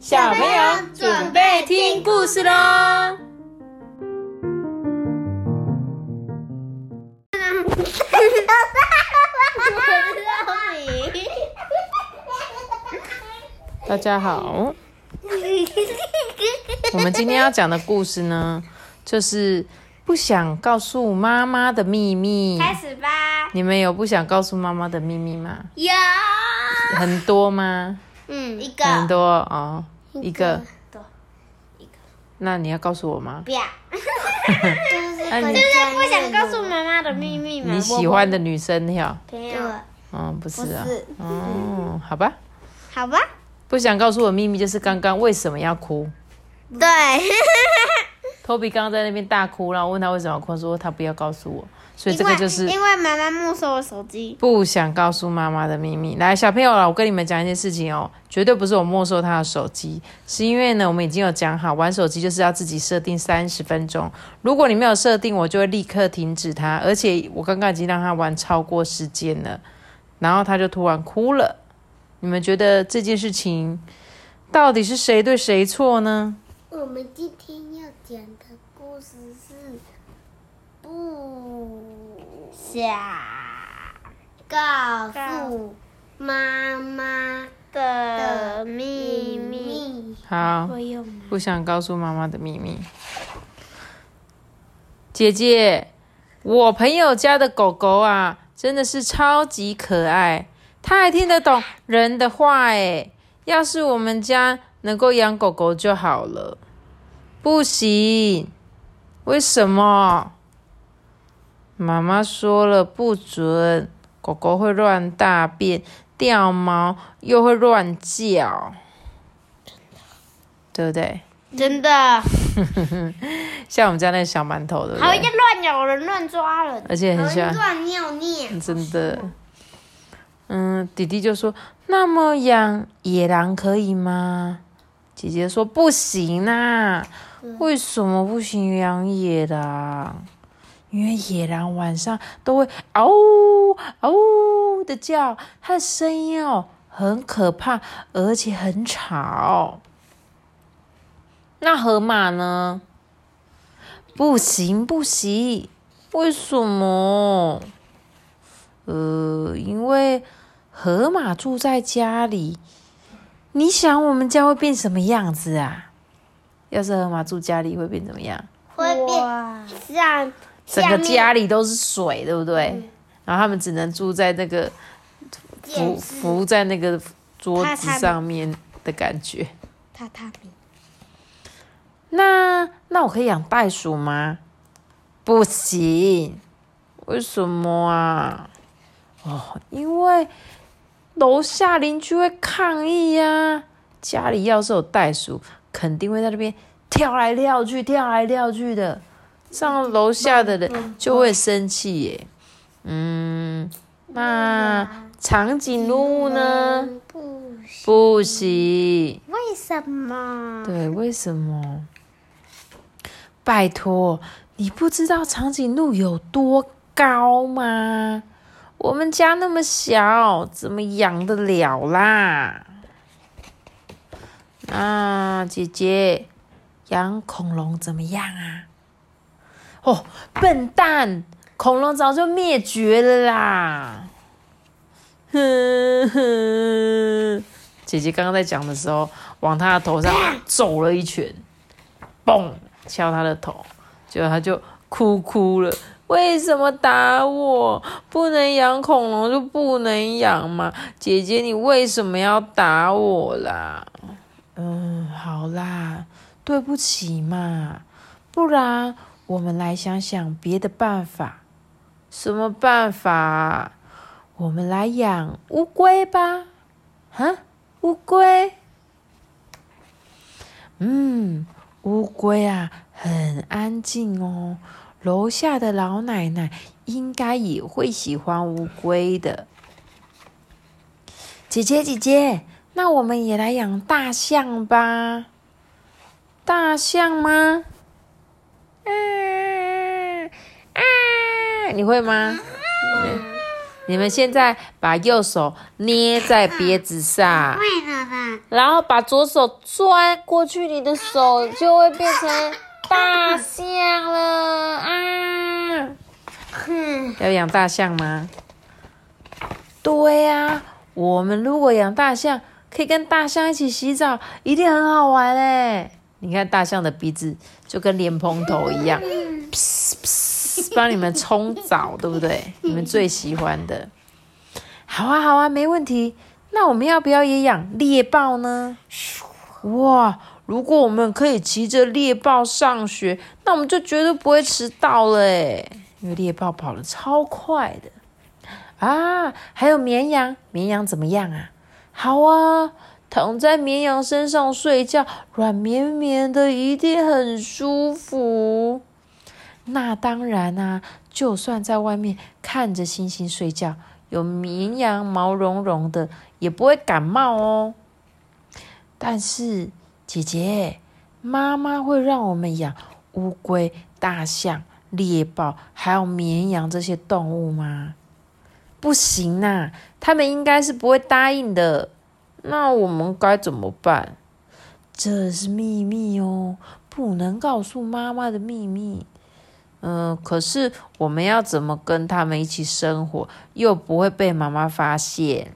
小朋友准备听故事喽！大家好，我们今天要讲的故事呢，就是不想告诉妈妈的秘密。开始吧。你们有不想告诉妈妈的秘密吗？有。很多吗？嗯，一个。很多哦，一个。多，一个。那你要告诉我吗？不要。就是不想告诉妈妈的秘密吗？你喜欢的女生呀？没有。嗯，不是啊。哦，好吧。好吧。不想告诉我秘密，就是刚刚为什么要哭？对。Toby 刚刚在那边大哭，然后问他为什么要哭，说他不要告诉我。所以这个就是因为妈妈没收了手机，不想告诉妈妈的秘密。来，小朋友了，我跟你们讲一件事情哦，绝对不是我没收他的手机，是因为呢，我们已经有讲好，玩手机就是要自己设定三十分钟。如果你没有设定，我就会立刻停止他。而且我刚刚已经让他玩超过时间了，然后他就突然哭了。你们觉得这件事情到底是谁对谁错呢？我们今天要讲的故事是不。想告诉妈妈的秘密。好，不想告诉妈妈的秘密。姐姐，我朋友家的狗狗啊，真的是超级可爱，它还听得懂人的话哎。要是我们家能够养狗狗就好了。不行，为什么？妈妈说了不准，狗狗会乱大便、掉毛，又会乱叫，对不对？真的。像我们家那个小馒头的，还会乱咬人、乱抓人，而且很喜欢乱尿尿。真的。嗯，弟弟就说：“那么养野狼可以吗？”姐姐说：“不行啊，为什么不行养野狼？”因为野狼晚上都会嗷嗷的叫，它的声音哦很可怕，而且很吵。那河马呢？不行不行，为什么？呃，因为河马住在家里。你想我们家会变什么样子啊？要是河马住家里会变怎么样？会变像。整个家里都是水，对不对？然后他们只能住在那个浮浮在那个桌子上面的感觉。榻榻米。那那我可以养袋鼠吗？不行，为什么啊？哦，因为楼下邻居会抗议呀。家里要是有袋鼠，肯定会在那边跳来跳去，跳来跳去的。上楼下的人就会生气耶，嗯，那长颈鹿呢？不行，为什么？对，为什么？拜托，你不知道长颈鹿有多高吗？我们家那么小，怎么养得了啦？啊，姐姐，养恐龙怎么样啊？哦，笨蛋！恐龙早就灭绝了啦！哼哼，姐姐刚刚在讲的时候，往他的头上揍了一拳，嘣，敲他的头，结果他就哭哭了。为什么打我？不能养恐龙就不能养嘛？姐姐，你为什么要打我啦？嗯，好啦，对不起嘛，不然。我们来想想别的办法，什么办法？我们来养乌龟吧，哈，乌龟。嗯，乌龟啊，很安静哦。楼下的老奶奶应该也会喜欢乌龟的。姐姐，姐姐，那我们也来养大象吧？大象吗？嗯啊，你会吗？你们现在把右手捏在鼻子上，然后把左手转过去，你的手就会变成大象了啊！哼，要养大象吗？对呀、我们如果养大象，可以跟大象一起洗澡，一定很好玩嘞。你看大象的鼻子就跟莲蓬头一样，帮你们冲澡，对不对？你们最喜欢的。好啊，好啊，没问题。那我们要不要也养猎豹呢？哇，如果我们可以骑着猎豹上学，那我们就绝对不会迟到了诶，因为猎豹跑得超快的。啊，还有绵羊，绵羊怎么样啊？好啊，躺在绵羊身上睡觉，软绵绵的，一定很舒服。那当然啊，就算在外面看着星星睡觉，有绵羊毛茸茸的，也不会感冒哦。但是姐姐，妈妈会让我们养乌龟、大象、猎豹，还有绵羊这些动物吗？不行呐、他们应该是不会答应的。那我们该怎么办？这是秘密哦，不能告诉妈妈的秘密。嗯，可是我们要怎么跟他们一起生活，又不会被妈妈发现？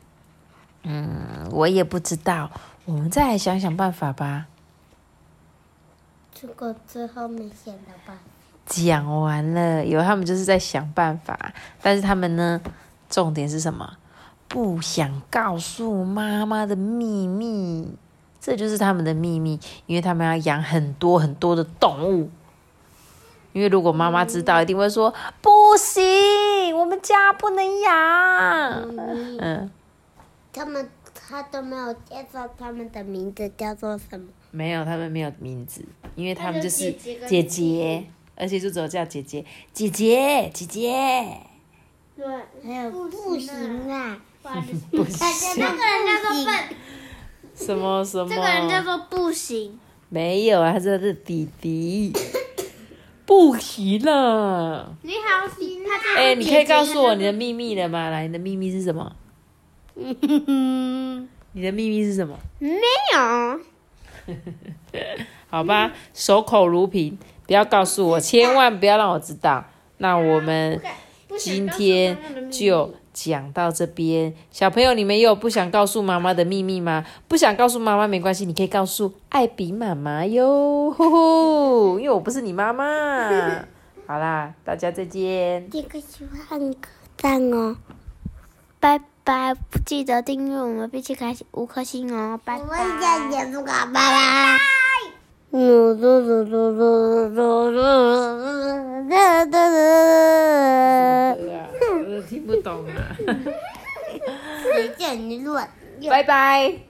嗯，我也不知道，我们再来想想办法吧。这个最后面写的吧。讲完了，有他们就是在想办法，但是他们呢，重点是什么？不想告诉妈妈的秘密，这就是他们的秘密，因为他们要养很多很多的动物。因为如果妈妈知道，一定会说不行，我们家不能养。嗯，嗯，他们他都没有介绍他们的名字叫做什么。没有，他们没有名字，因为他们就是姐姐跟姐姐，而且就只有叫姐姐，姐姐，姐姐。对，还有不行啊，不行那个人叫做笨，什么什么？这个人叫做不行。没有啊，他是他的弟弟。不行了。你好，他哎、你可以告诉我你的秘密了吗？来，你的秘密是什么？嗯，你的秘密是什么？没有。好吧，守口如瓶，不要告诉我，千万不要让我知道。那我们今天就讲到这边。小朋友，你们有不想告诉妈妈的秘密吗？不想告诉妈妈没关系，你可以告诉艾比妈妈哟，呼呼，因为我不是你妈妈。好啦，大家再见。这个喜欢按个赞哦，拜拜！记得订阅我们，并且开五颗星哦，拜拜！我们下节目拜拜！噜噜噜噜噜噜噜噜噜噜对啊，我都听不懂啊。再见，你乱。拜拜。